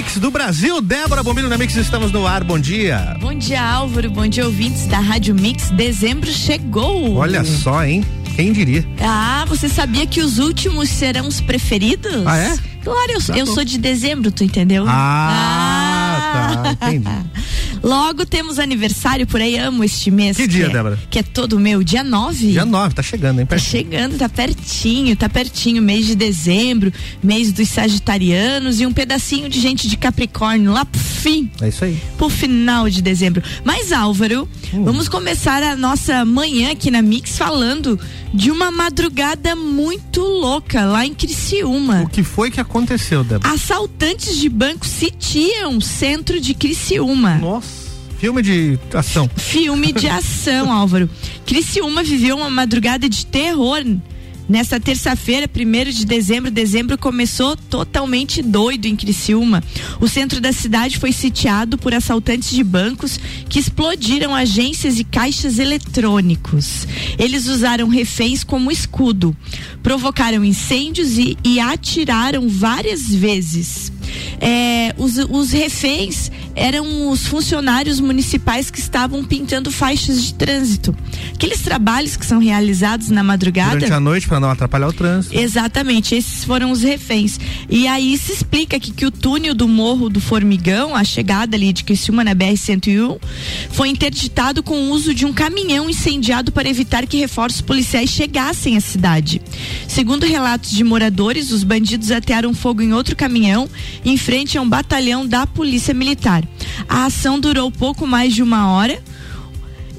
Mix do Brasil. Débora Bombilho na Mix, estamos no ar. Bom dia. Bom dia, Álvaro. Bom dia, ouvintes da Rádio Mix. Dezembro chegou. Olha só, hein? Quem diria? Ah, você sabia que os últimos serão os preferidos? Ah, é? Claro, eu, tá eu sou de dezembro, tu entendeu? Ah, ah. tá. Entendi. Logo temos aniversário por aí, amo este mês. Que dia, é, Débora? Que é todo meu, dia 9. Dia 9, tá chegando, hein? Tá chegando, tá pertinho, tá pertinho, mês de dezembro, mês dos sagitarianos e um pedacinho de gente de Capricórnio lá pro fim. É isso aí. Pro final de dezembro. Mas Álvaro, hum. vamos começar a nossa manhã aqui na Mix falando de uma madrugada muito louca lá em Criciúma. O que foi que aconteceu, Débora? Assaltantes de banco sitiam centro de Criciúma. Nossa. Filme de ação. Filme de ação, Álvaro. Criciúma viveu uma madrugada de terror Nesta terça-feira, 1 de dezembro, dezembro começou totalmente doido em Criciúma. O centro da cidade foi sitiado por assaltantes de bancos que explodiram agências e caixas eletrônicos. Eles usaram reféns como escudo, provocaram incêndios e, e atiraram várias vezes. É, os, os reféns eram os funcionários municipais que estavam pintando faixas de trânsito. Aqueles trabalhos que são realizados na madrugada. Durante a noite para não atrapalhar o trânsito. Exatamente, esses foram os reféns. E aí se explica que, que o túnel do Morro do Formigão, a chegada ali de Criciúma na BR-101, foi interditado com o uso de um caminhão incendiado para evitar que reforços policiais chegassem à cidade. Segundo relatos de moradores, os bandidos atearam fogo em outro caminhão em frente a um batalhão da Polícia Militar. A ação durou pouco mais de uma hora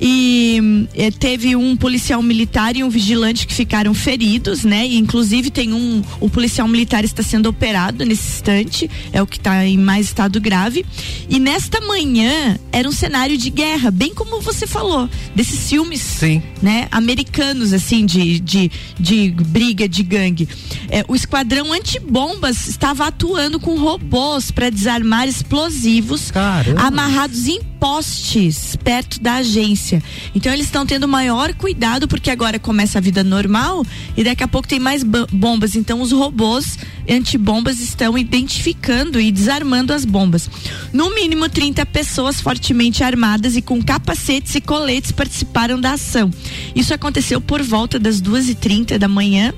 e eh, teve um policial militar e um vigilante que ficaram feridos, né? E, inclusive tem um, o policial militar está sendo operado nesse instante, é o que está em mais estado grave. E nesta manhã era um cenário de guerra, bem como você falou, desses filmes, Sim. né? Americanos assim de, de, de briga de gangue. É, o esquadrão antibombas estava atuando com robôs para desarmar explosivos Caramba. amarrados em postes perto da agência. Então eles estão tendo maior cuidado porque agora começa a vida normal e daqui a pouco tem mais bombas. Então os robôs antibombas estão identificando e desarmando as bombas. No mínimo 30 pessoas fortemente armadas e com capacetes e coletes participaram da ação. Isso aconteceu por volta das duas e trinta da manhã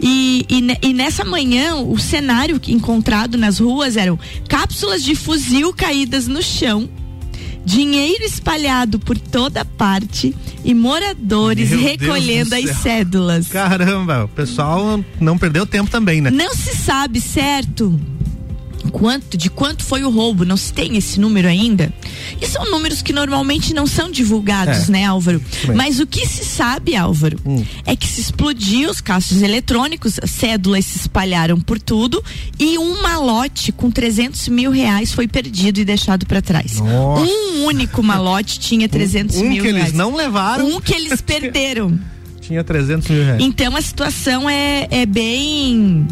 e, e, e nessa manhã o cenário encontrado nas ruas eram cápsulas de fuzil caídas no chão dinheiro espalhado por toda parte e moradores Meu recolhendo as cédulas. Caramba, o pessoal não perdeu tempo também, né? Não se sabe, certo? Quanto, de quanto foi o roubo, não se tem esse número ainda. E são números que normalmente não são divulgados, é. né, Álvaro? Mas o que se sabe, Álvaro, hum. é que se explodiu os caixas eletrônicos, cédulas se espalharam por tudo e um malote com 300 mil reais foi perdido e deixado para trás. Nossa. Um único malote tinha 300 um, um mil que reais. eles não levaram. Um que eles perderam. tinha 300 mil reais. Então a situação é, é bem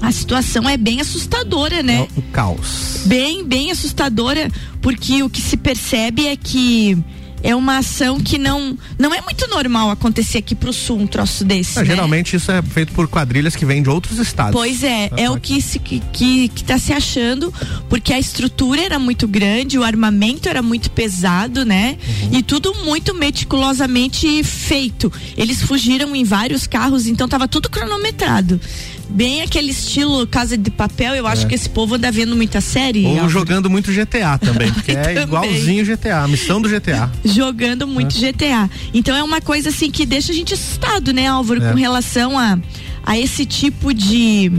a situação é bem assustadora, né? É o caos. Bem, bem assustadora, porque o que se percebe é que é uma ação que não não é muito normal acontecer aqui pro sul um troço desse. É, né? Geralmente isso é feito por quadrilhas que vêm de outros estados. Pois é, é o que se que, que, que tá se achando, porque a estrutura era muito grande, o armamento era muito pesado, né? Uhum. E tudo muito meticulosamente feito. Eles fugiram em vários carros, então tava tudo cronometrado bem aquele estilo Casa de Papel. Eu acho é. que esse povo anda vendo muita série. Ou Álvaro. jogando muito GTA também, porque é igualzinho GTA, a missão do GTA. Jogando muito é. GTA. Então é uma coisa assim que deixa a gente assustado, né, Álvaro, é. com relação a, a esse tipo de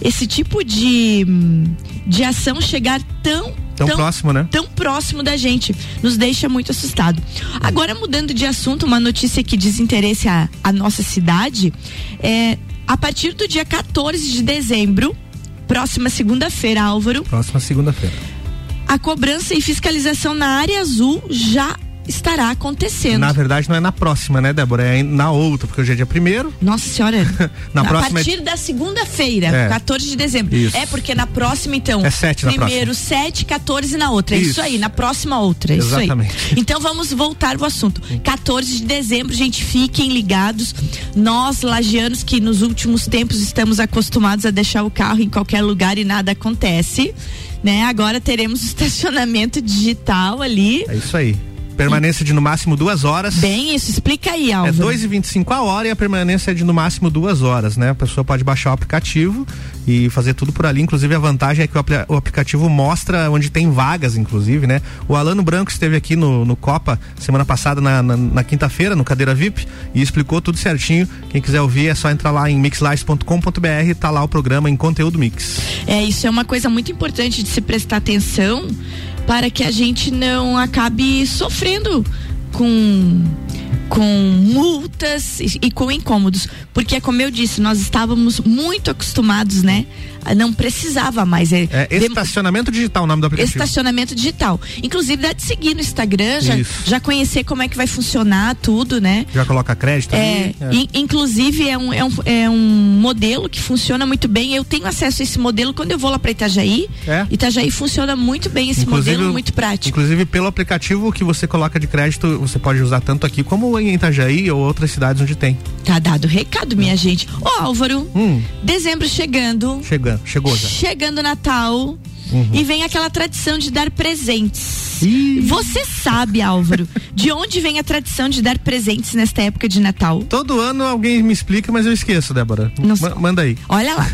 esse tipo de de ação chegar tão Tão, tão, próximo, né? Tão próximo da gente. Nos deixa muito assustado. Agora, mudando de assunto, uma notícia que à, à nossa cidade. É, a partir do dia 14 de dezembro, próxima segunda-feira, Álvaro. Próxima segunda-feira. a cobrança e fiscalização na área azul já estará acontecendo. Na verdade, não é na próxima, né, Débora? É na outra, porque hoje é dia primeiro. Nossa senhora. na a próxima partir é... da segunda-feira, É. 14 de dezembro. Isso. É porque na próxima, então. É sete na Primeiro 7, 14 na outra. É isso, Isso. aí, na próxima outra. É Exatamente. isso aí. Então vamos voltar ao assunto. 14 de dezembro, gente, fiquem ligados. Nós, lagianos, que nos últimos tempos estamos acostumados a deixar o carro em qualquer lugar e nada acontece. Né? Agora teremos o estacionamento digital ali. É isso aí. Permanência de no máximo duas horas. Bem isso, explica aí, É Álvaro. 2,25 a hora e a permanência é de no máximo duas horas, né? A pessoa pode baixar o aplicativo e fazer tudo por ali. Inclusive, a vantagem é que o, apli- o aplicativo mostra onde tem vagas, inclusive, né? O Alano Branco esteve aqui no, no Copa semana passada, na, na- na quinta-feira, no Cadeira VIP, e explicou tudo certinho. Quem quiser ouvir é só entrar lá em mixlives.com.br, tá lá o programa em conteúdo mix. É, isso é uma coisa muito importante de se prestar atenção para que a gente não acabe sofrendo com com multas e, e com incômodos, porque como eu disse, nós estávamos muito acostumados, né? A Não precisava mais. É, É estacionamento digital o nome do aplicativo. Estacionamento digital. Inclusive, dá de seguir no Instagram, já, já conhecer como é que vai funcionar tudo, né? Já coloca crédito É, ali. in- inclusive é um, é, um, é um modelo que funciona muito bem. Eu tenho acesso a esse modelo quando eu vou lá para Itajaí. É? Itajaí funciona muito bem esse modelo, muito prático. Inclusive, pelo aplicativo que você coloca de crédito, você pode usar tanto aqui como em Itajaí ou outras cidades onde tem. Tá dado recado, minha gente. Ô Álvaro, Hum, dezembro chegando, chegando, chegou já. chegando Natal. E vem aquela tradição de dar presentes. Ih. Você sabe, Álvaro, de onde vem a tradição de dar presentes nesta época de Natal? Todo ano alguém me explica, mas eu esqueço, Débora. Ma- manda aí. Olha lá.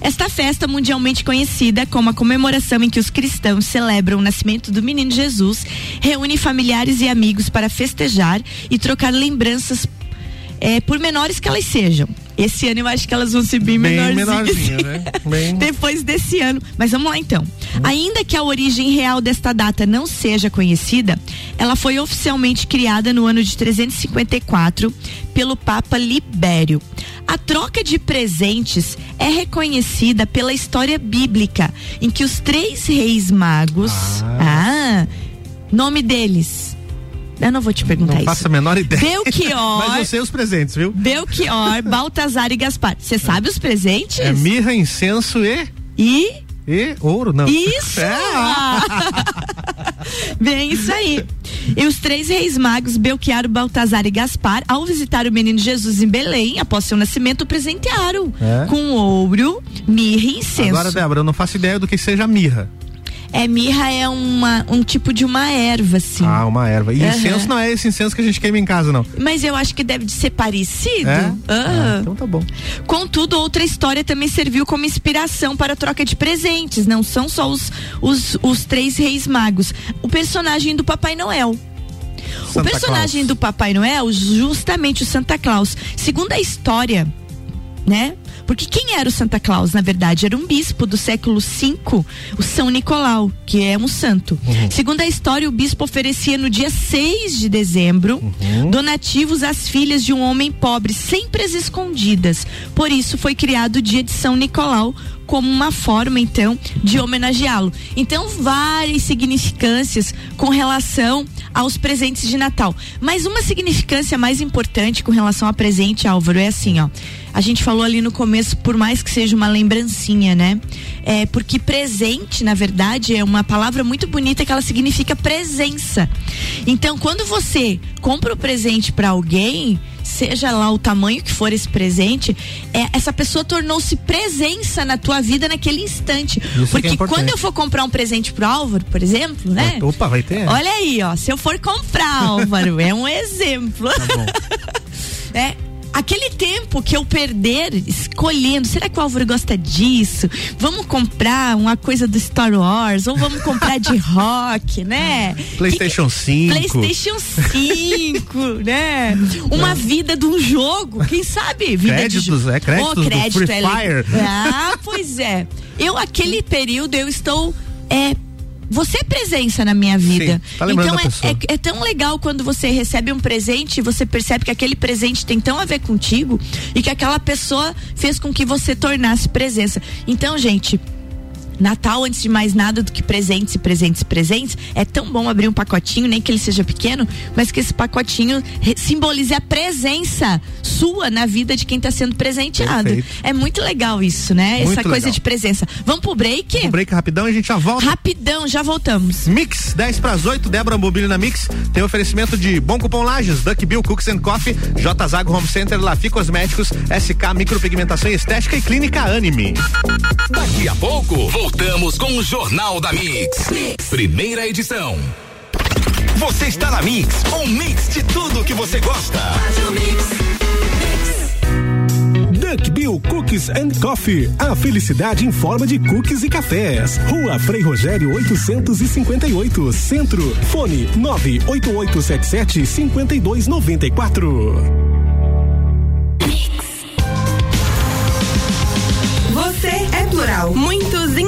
Esta festa mundialmente conhecida como a comemoração em que os cristãos celebram o nascimento do menino Jesus reúne familiares e amigos para festejar e trocar lembranças, eh, por menores que elas sejam. Esse ano eu acho que elas vão ser bem, Bem menorzinhas. né? Bem... Depois desse ano. Mas vamos lá então. Ainda que a origem real desta data não seja conhecida, ela foi oficialmente criada no ano de 354 pelo Papa Libério. A troca de presentes é reconhecida pela história bíblica, em que os três reis magos. Ah, nome deles. Eu não vou te perguntar Não isso. faço a menor ideia. Belchior. Mas eu sei os presentes, viu? Belchior, Baltazar e Gaspar. Você sabe os presentes? É mirra, incenso e. E E ouro, não. Isso! É. Bem, isso aí. E os três reis magos, Belchior, Baltazar e Gaspar, ao visitar o menino Jesus em Belém, após seu nascimento, o presentearam É? com ouro, mirra e incenso. Agora, Débora, eu não faço ideia do que seja mirra. É, mirra é uma, um tipo de uma erva, assim. Ah, uma erva. E Aham. incenso não é esse incenso que a gente queima em casa, não. Mas eu acho que deve de ser parecido. É? Ah, Aham. então tá bom. Contudo, outra história também serviu como inspiração para a troca de presentes. Não são só os, os, os três reis magos. O personagem do Papai Noel. o Santa personagem Claus. do Papai Noel, justamente o Santa Claus. Segundo a história, né? Porque quem era o Santa Claus, na verdade? Era um bispo do século V, o São Nicolau, que é um santo. Uhum. Segundo a história, o bispo oferecia no dia 6 de dezembro Uhum. donativos às filhas de um homem pobre, sempre às escondidas. Por isso foi criado o dia de São Nicolau como uma forma, então, de homenageá-lo. Então, várias significâncias com relação aos presentes de Natal. Mas uma significância mais importante com relação a presente, Álvaro, é assim, ó. A gente falou ali no começo, por mais que seja uma lembrancinha, né? É porque presente, na verdade, é uma palavra muito bonita que ela significa presença. Então, quando você compra o presente para alguém, seja lá o tamanho que for esse presente, é, essa pessoa tornou-se presença na tua vida naquele instante. que é Porque importante. quando eu for comprar um presente pro Álvaro, por exemplo, né? Opa, vai ter? Olha aí, ó. Se eu for comprar, Álvaro, é um exemplo. Tá bom. É. Aquele tempo que eu perder escolhendo, será que o Álvaro gosta disso? Vamos comprar uma coisa do Star Wars ou vamos comprar de rock, né? PlayStation Que- 5. PlayStation 5, né? Uma vida de um jogo, quem sabe? Vida Créditos, de... é, créditos do crédito Free é Fire. Ah, pois é. Eu, aquele período, eu estou. É, você é presença na minha vida. tá lembrando então é, é, é tão legal quando você recebe um presente e você percebe que aquele presente tem tão a ver contigo e que aquela pessoa fez com que você tornasse presença. Então, gente, Natal, antes de mais nada do que presentes e presentes e presentes, é tão bom abrir um pacotinho, nem que ele seja pequeno, mas que esse pacotinho simbolize a presença sua na vida de quem está sendo presenteado. Perfeito. É muito legal isso, né? Muito Essa coisa legal. de presença. Vamos pro break? Vamos pro break rapidão e a gente já volta. Rapidão, já voltamos. Mix, 10 para as 8, Débora Mobílio na Mix. Tem oferecimento de Bom Cupom Lages, Duck Bill Cooks and Coffee, J Zago Home Center, Lafi Cosméticos, SK Micropigmentação Estética e Clínica Anime. Daqui a pouco, voltamos com o Jornal da mix. mix. Primeira edição. Você está na Mix, um mix de tudo que você gosta. Duck Bill Cookies and Coffee. A felicidade em forma de cookies e cafés. Rua Frei Rogério 858, Centro. Fone 98877 5294. plural. Muitos em um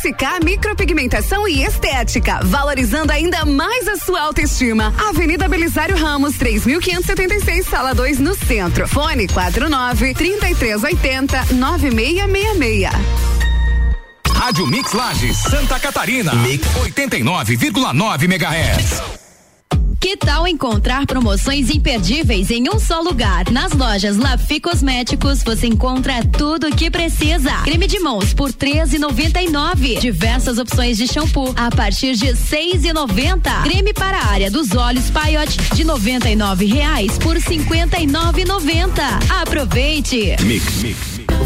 SK Micropigmentação e Estética, valorizando ainda mais a sua autoestima. Avenida Belisário Ramos, 3576, sala 2, no centro. Fone 49 3380 9666. Rádio Mix Lages, Santa Catarina. Mix 89,9 MHz. Que tal encontrar promoções imperdíveis em um só lugar? Nas lojas Lafi Cosméticos você encontra tudo o que precisa. Creme de mãos por R$13,99. Diversas opções de shampoo a partir de R$6,90. Creme para a área dos olhos Paiote de 99 reais por R$59,90. Aproveite. Mix, mix.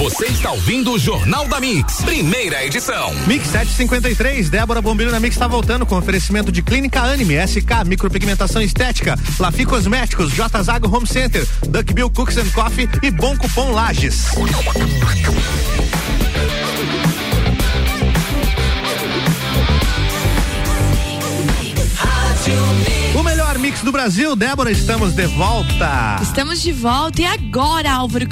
Você está ouvindo o Jornal da Mix, primeira edição. Mix 753, Débora Bombilho na Mix está voltando com oferecimento de Clínica Anime, SK, Micropigmentação Estética, Lafi Cosméticos, J Zago Home Center, Duck Bill Cooks and Coffee e Bom Cupom Lages. O melhor mix do Brasil, Débora, estamos de volta. Estamos de volta e agora, Álvaro?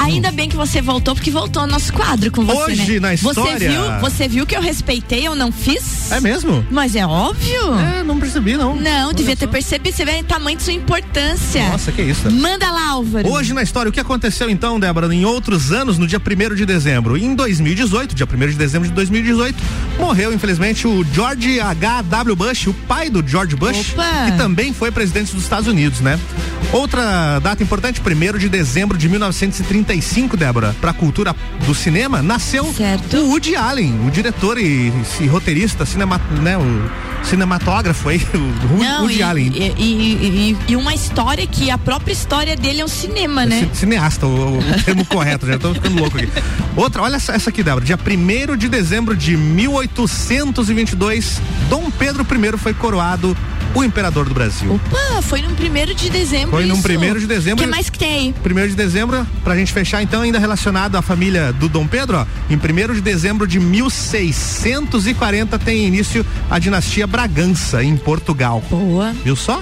Ainda bem que você voltou, porque voltou o nosso quadro com você. Hoje, né? na história. Você viu, você viu que eu respeitei, eu não fiz? É mesmo? Mas é óbvio. É, não percebi, não. Não, Olha devia só. ter percebido. Você vê o tamanho de sua importância. Nossa, que isso. Manda lá, Álvaro. Hoje na história, o que aconteceu então, Débora, em outros anos, no dia 1 de dezembro? Em 2018, dia 1 de dezembro de 2018, morreu, infelizmente, o George H.W. Bush, o pai do George Bush, Opa. que também foi presidente dos Estados Unidos, né? Outra data importante, 1 de dezembro de 1935, Débora para a cultura do cinema, nasceu certo. o Woody Allen, o diretor e, e roteirista, cinema, né, o cinematógrafo aí, o Não, Woody e, Allen. E, e, uma história que a própria história dele é um cinema, né? Cineasta, o, o termo correto, já estou ficando louco aqui. Outra, olha essa, essa aqui, Débora. Dia 1 de dezembro de 1822, Dom Pedro I foi coroado o imperador do Brasil. Opa, foi no primeiro de dezembro. Foi no primeiro de dezembro. O que mais que tem aí? Primeiro de dezembro, pra gente fechar então, ainda relacionado à família do Dom Pedro, ó, em primeiro de dezembro de 1640 tem início a dinastia Bragança, em Portugal. Boa. Viu só?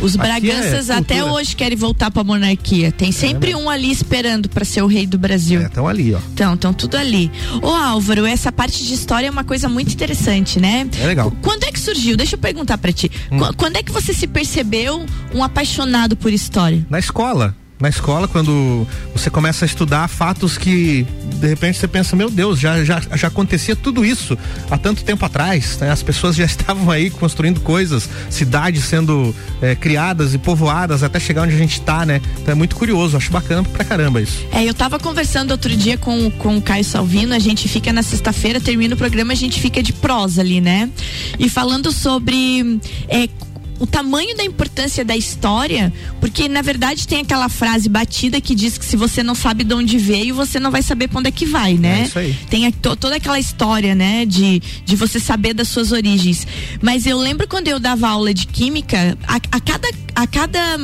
Os Aqui Braganças é até hoje querem voltar pra monarquia. Tem sempre um ali esperando pra ser o rei do Brasil. É, estão ali, ó. Então, estão tudo ali. Ô Álvaro, essa parte de história é uma coisa muito interessante, né? É legal. Quando é que surgiu? Deixa eu perguntar pra ti. Hum. Qu- Quando é que você se percebeu um apaixonado por história? Na escola. Na escola, quando você começa a estudar fatos que de repente você pensa, meu Deus, já, já, já acontecia tudo isso há tanto tempo atrás. né? As pessoas já estavam aí construindo coisas, cidades sendo eh, criadas e povoadas até chegar onde a gente tá, né? Então é muito curioso, acho bacana pra caramba isso. É, eu tava conversando outro dia com, com o Caio Salvino, a gente fica na sexta-feira, termina o programa, a gente fica de prosa ali, né? E falando sobre é, o tamanho da importância da história, porque na verdade tem aquela frase batida que diz que se você não sabe de onde veio, você não vai saber pra onde é que vai, né? É isso aí. Tem a- to- toda aquela história, né, de, de você saber das suas origens. Mas eu lembro quando eu dava aula de química, a, a cada, a cada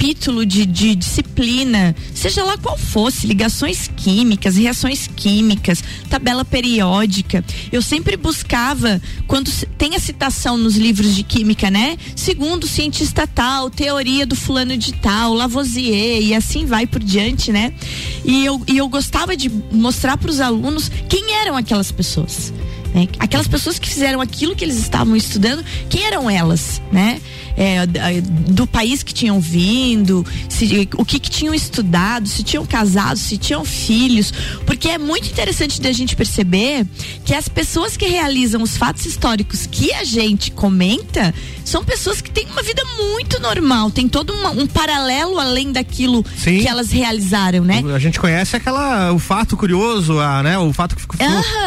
capítulo de, de disciplina, seja lá qual fosse, ligações químicas, reações químicas, tabela periódica, eu sempre buscava, quando tem a citação nos livros de química, né? Segundo cientista tal, teoria do fulano de tal, Lavoisier e assim vai por diante, né? E eu, e eu gostava de mostrar para os alunos quem eram aquelas pessoas. né? Aquelas pessoas que fizeram aquilo que eles estavam estudando, quem eram elas, né? É, do país que tinham vindo, se- o que, que tinham estudado, se tinham casado, se tinham filhos, porque é muito interessante da gente perceber que as pessoas que realizam os fatos históricos que a gente comenta são pessoas que têm uma vida muito normal, tem todo uma- um paralelo além daquilo Sim. que elas realizaram, né? A gente conhece aquela o fato curioso, a, né, o fato que ficou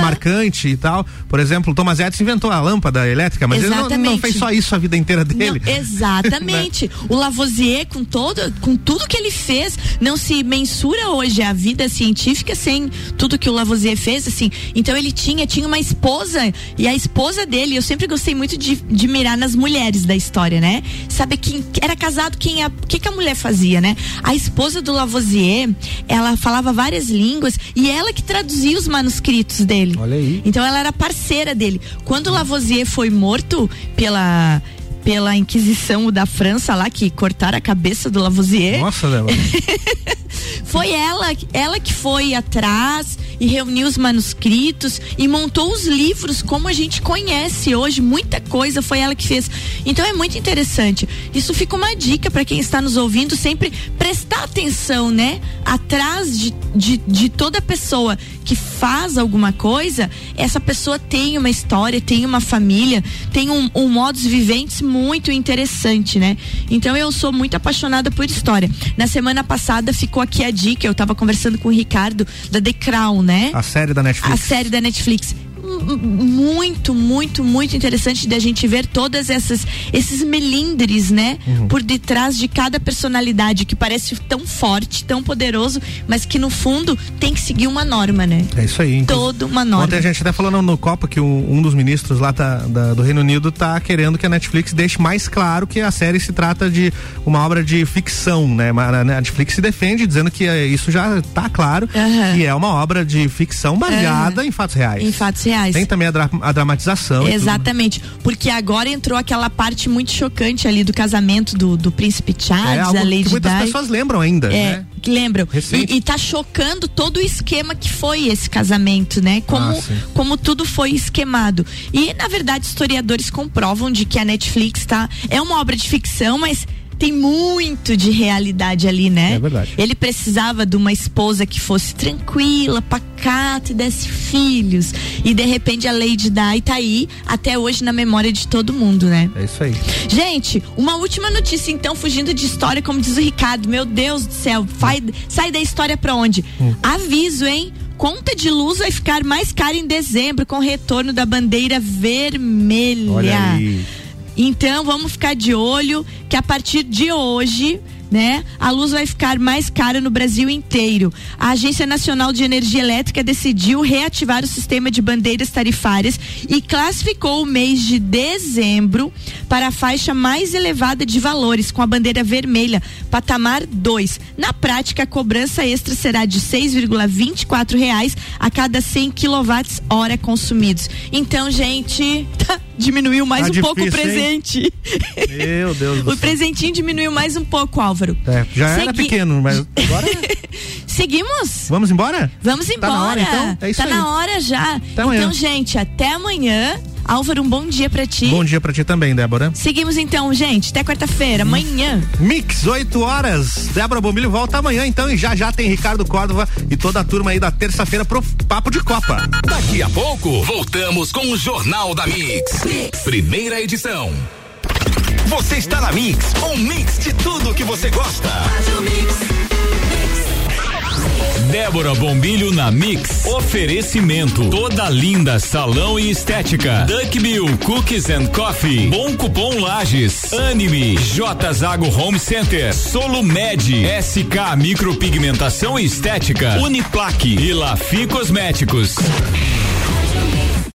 marcante e tal. Por exemplo, o Thomas Edison inventou a lâmpada elétrica, mas ele não, não Exatamente. fez só isso a vida inteira dele. Não, exatamente. O Lavoisier, com todo, com tudo que ele fez, não se mensura hoje a vida científica sem tudo que o Lavoisier fez, assim. Então ele tinha, tinha uma esposa e a esposa dele, eu sempre gostei muito de, de mirar nas mulheres da história, né? Saber quem era casado, quem a, o que que a mulher fazia, né? A esposa do Lavoisier, ela falava várias línguas e ela que traduzia os manuscritos dele. Olha aí. Então ela era parceira dele. Quando Lavoisier foi morto pela pela Inquisição da França lá que cortaram a cabeça do Lavoisier, Nossa, Débora. foi ela, ela que foi atrás e reuniu os manuscritos e montou os livros como a gente conhece hoje. Muita coisa foi ela que fez. Então é muito interessante. Isso fica uma dica para quem está nos ouvindo sempre prestar atenção, né? Atrás de, de, de toda pessoa que faz alguma coisa, essa pessoa tem uma história, tem uma família, tem um, um modus viventes muito interessante, né? Então eu sou muito apaixonada por história. Na semana passada ficou aqui a dica, eu tava conversando com o Ricardo da The Crown, né? A série da Netflix. A série da Netflix. Muito, muito, muito interessante da gente ver todas essas esses melindres, né? Uhum. Por detrás de cada personalidade que parece tão forte, tão poderoso, mas que no fundo tem que seguir uma norma, né? É isso aí. Inclu- Toda uma norma. Ontem a gente até falou no, no Copa que um, um dos ministros lá tá- da- do Reino Unido tá querendo que a Netflix deixe mais claro que a série se trata de uma obra de ficção, né? A Netflix se defende dizendo que eh, isso já tá claro Aham. que é uma obra de ficção baseada em fatos reais. Em fatos reais. Tem também a, dra- a dramatização. Exatamente, porque agora entrou aquela parte muito chocante ali do casamento do, do príncipe É Charles, algo a Lady que muitas Di. pessoas lembram ainda, É, né? lembram. E, e tá chocando todo o esquema que foi esse casamento, né? Como, Ah, como tudo foi esquemado. E, na verdade, historiadores comprovam de que a Netflix tá. É uma obra de ficção, mas tem muito de realidade ali, né? É verdade. Ele precisava de uma esposa que fosse tranquila, pacata e desse filhos. E de repente a Lady Di tá aí até hoje na memória de todo mundo, né? É isso aí. Gente, uma última notícia então, fugindo de história, como diz o Ricardo. Meu Deus do céu, vai, sai da história pra onde? Aviso, hein? Conta de luz vai ficar mais cara em dezembro com o retorno da bandeira vermelha. Olha aí. Então vamos ficar de olho que a partir de hoje, né? A luz vai ficar mais cara no Brasil inteiro. A Agência Nacional de Energia Elétrica decidiu reativar o sistema de bandeiras tarifárias e classificou o mês de dezembro para a faixa mais elevada de valores, com a bandeira vermelha, patamar 2. Na prática, a cobrança extra será de 6,24 reais a cada 100 kWh consumidos. Então, gente, diminuiu mais Tá um pouco o difícil, hein? presente. Meu Deus do O céu. presentinho diminuiu mais um pouco, Álvaro. É, já era Segui- pequeno, mas agora Seguimos? vamos embora? Vamos embora. Tá na hora, então? É isso tá aí. na hora já. amanhã. então, gente, até amanhã. Álvaro, um bom dia pra ti. Bom dia pra ti também, Débora. Seguimos então, gente. Até quarta-feira, amanhã. Mix, 8 horas. Débora Bombilho volta amanhã, então, e já já tem Ricardo Córdova e toda a turma aí da terça-feira pro Papo de Copa. Daqui a pouco, voltamos com o Jornal da Mix. Primeira edição. Você está na Mix, um mix de tudo que você gosta. Débora Bombilho na Mix. Oferecimento. Toda linda salão e estética. Duck Bill Cookies and Coffee. Bom Cupom Lages. Anime. J Zago Home Center. Solo Med. SK Micropigmentação e Estética. Uniplaque. E Lafi Cosméticos.